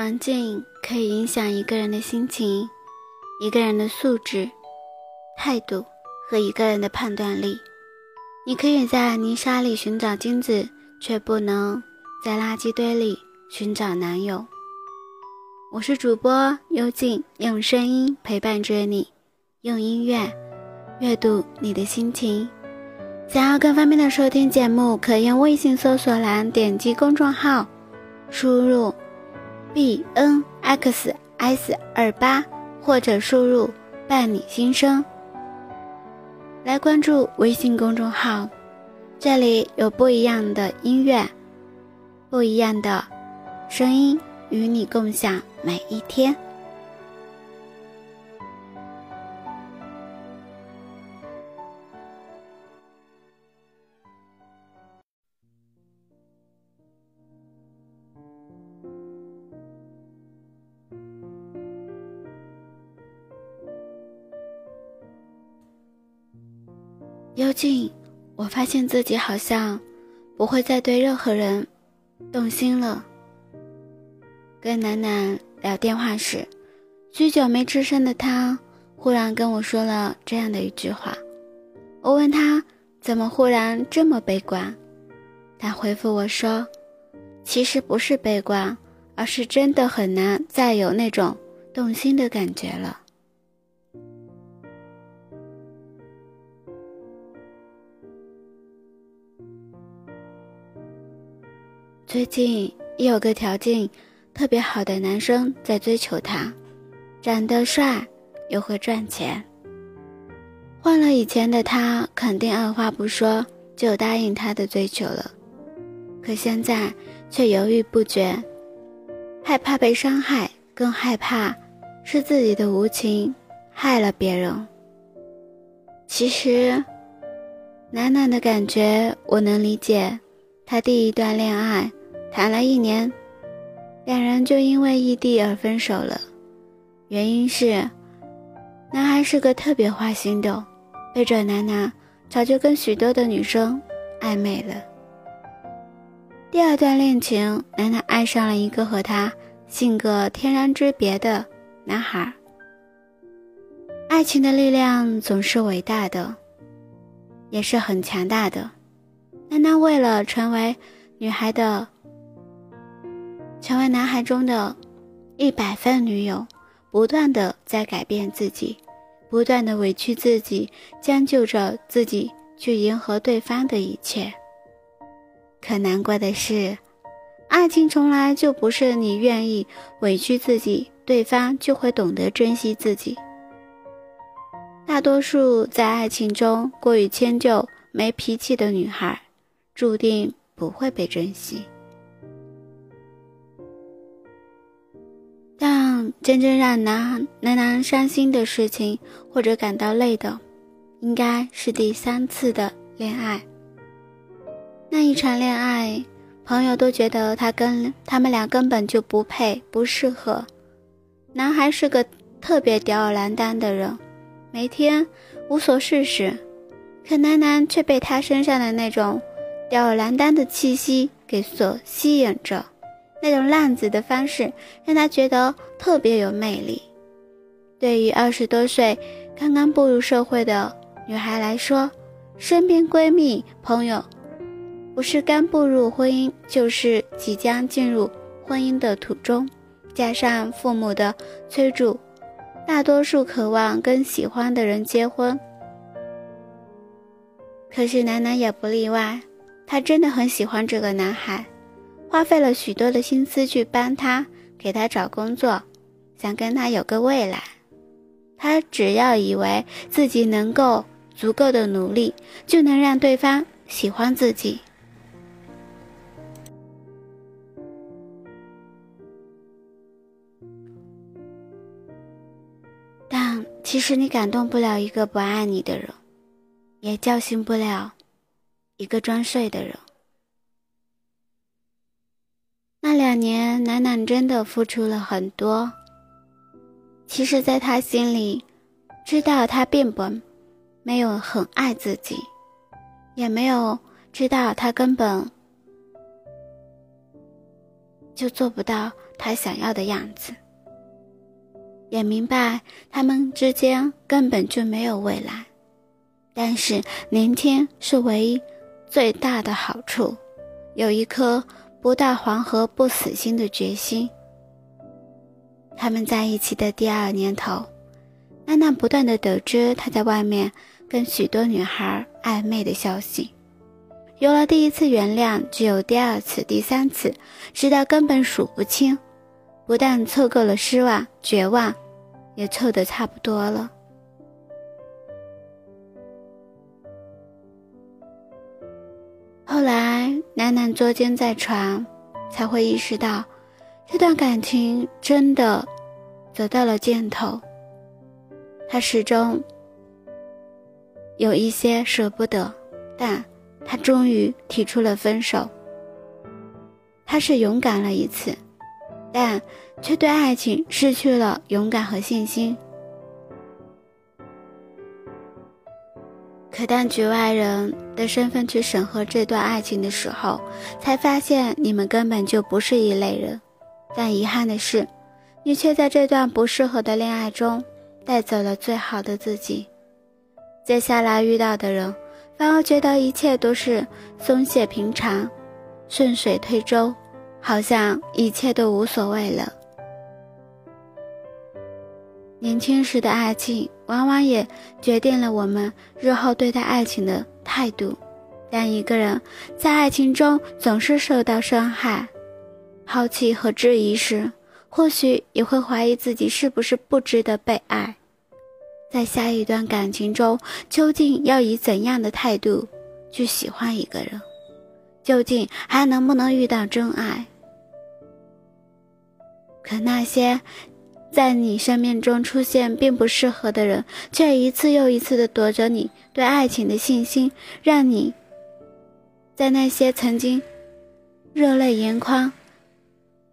环境可以影响一个人的心情、一个人的素质、态度和一个人的判断力。你可以在泥沙里寻找金子，却不能在垃圾堆里寻找男友。我是主播幽静，用声音陪伴着你，用音乐阅读你的心情。想要更方便的收听节目，可用微信搜索栏点击公众号，输入。B n x s 二八，或者输入“伴你心声”来关注微信公众号，这里有不一样的音乐，不一样的声音，与你共享每一天。幽静，我发现自己好像不会再对任何人动心了。跟楠楠聊电话时，许久没吱声的他忽然跟我说了这样的一句话。我问他怎么忽然这么悲观，他回复我说：“其实不是悲观，而是真的很难再有那种动心的感觉了。”最近也有个条件特别好的男生在追求她，长得帅又会赚钱。换了以前的他，肯定二话不说就答应他的追求了，可现在却犹豫不决，害怕被伤害，更害怕是自己的无情害了别人。其实，楠楠的感觉我能理解，他第一段恋爱。谈了一年，两人就因为异地而分手了。原因是，男孩是个特别花心的，背着楠楠早就跟许多的女生暧昧了。第二段恋情，楠楠爱上了一个和他性格天壤之别的男孩。爱情的力量总是伟大的，也是很强大的。楠楠为了成为女孩的。成为男孩中的一百分女友，不断的在改变自己，不断的委屈自己，将就着自己去迎合对方的一切。可难过的是，爱情从来就不是你愿意委屈自己，对方就会懂得珍惜自己。大多数在爱情中过于迁就、没脾气的女孩，注定不会被珍惜。真正让男男男伤心的事情，或者感到累的，应该是第三次的恋爱。那一场恋爱，朋友都觉得他跟他们俩根本就不配，不适合。男孩是个特别吊儿郎当的人，每天无所事事，可楠楠却被他身上的那种吊儿郎当的气息给所吸引着。那种浪子的方式让他觉得特别有魅力。对于二十多岁刚刚步入社会的女孩来说，身边闺蜜朋友不是刚步入婚姻，就是即将进入婚姻的途中，加上父母的催促，大多数渴望跟喜欢的人结婚。可是楠楠也不例外，她真的很喜欢这个男孩。花费了许多的心思去帮他给他找工作想跟他有个未来。他只要以为自己能够足够的努力就能让对方喜欢自己。但其实你感动不了一个不爱你的人也叫醒不了一个装睡的人。那两年，楠楠真的付出了很多。其实，在他心里，知道他并不没有很爱自己，也没有知道他根本就做不到他想要的样子，也明白他们之间根本就没有未来。但是，聆听是唯一最大的好处，有一颗。不到黄河不死心的决心。他们在一起的第二年头，安娜不断的得知他在外面跟许多女孩暧昧的消息。有了第一次原谅，就有第二次、第三次，直到根本数不清。不但凑够了失望、绝望，也凑得差不多了。后来，楠楠捉奸在床，才会意识到，这段感情真的走到了尽头。他始终有一些舍不得，但他终于提出了分手。他是勇敢了一次，但却对爱情失去了勇敢和信心。当局外人的身份去审核这段爱情的时候，才发现你们根本就不是一类人。但遗憾的是，你却在这段不适合的恋爱中带走了最好的自己。接下来遇到的人，反而觉得一切都是松懈平常，顺水推舟，好像一切都无所谓了。年轻时的爱情，往往也决定了我们日后对待爱情的态度。当一个人在爱情中总是受到伤害、抛弃和质疑时，或许也会怀疑自己是不是不值得被爱。在下一段感情中，究竟要以怎样的态度去喜欢一个人？究竟还能不能遇到真爱？可那些……在你生命中出现并不适合的人，却一次又一次的夺走你对爱情的信心，让你在那些曾经热泪盈眶、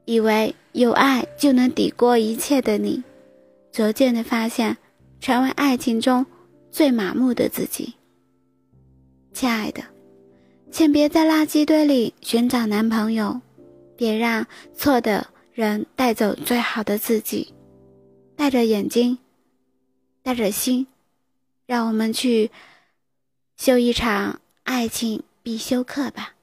以为有爱就能抵过一切的你，逐渐的发现，成为爱情中最麻木的自己。亲爱的，请别在垃圾堆里寻找男朋友，别让错的人带走最好的自己。带着眼睛，带着心，让我们去修一场爱情必修课吧。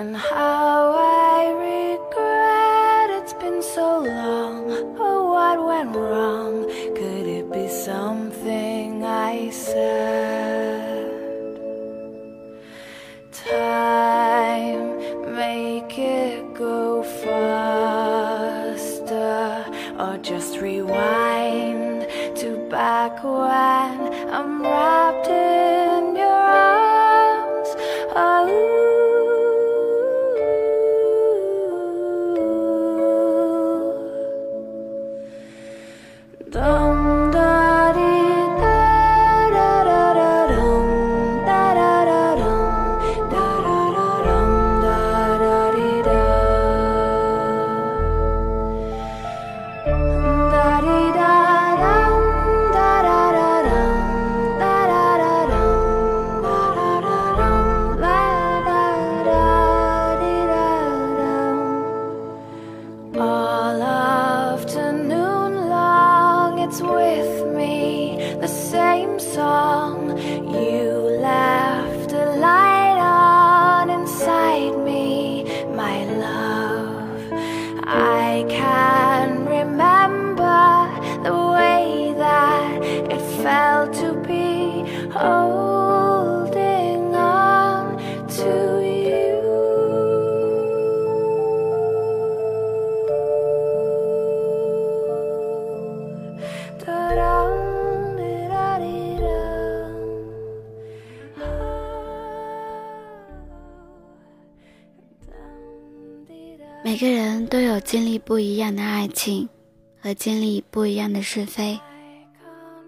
And how I regret it's been so long. Oh what went wrong? Could it be something I said? Time make it go faster. Or just rewind to back when I'm wrapped in 经历不一样的爱情，和经历不一样的是非，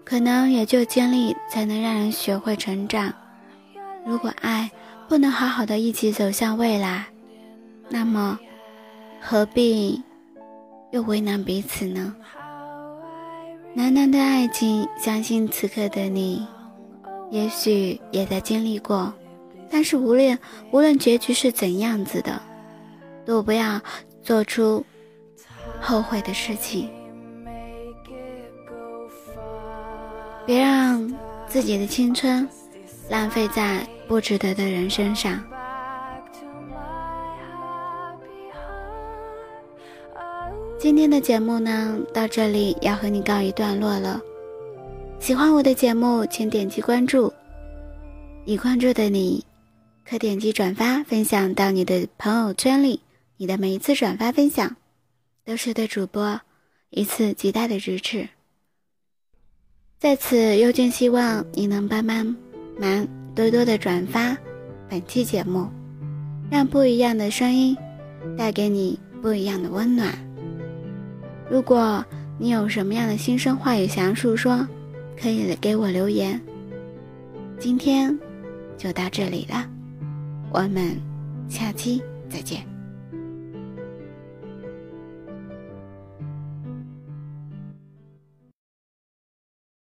可能也就经历才能让人学会成长。如果爱不能好好的一起走向未来，那么何必又为难彼此呢？难难的爱情，相信此刻的你，也许也在经历过。但是无论无论结局是怎样子的，都不要做出后悔的事情。别让自己的青春浪费在不值得的人身上。今天的节目呢，到这里要和你告一段落了。喜欢我的节目，请点击关注。已关注的你。可点击转发分享到你的朋友圈里，你的每一次转发分享，都是对主播一次极大的支持。在此，邮件希望你能帮帮忙，多多的转发本期节目，让不一样的声音带给你不一样的温暖。如果你有什么样的心声话语想要诉说，可以给我留言。今天就到这里了。我们下期再见。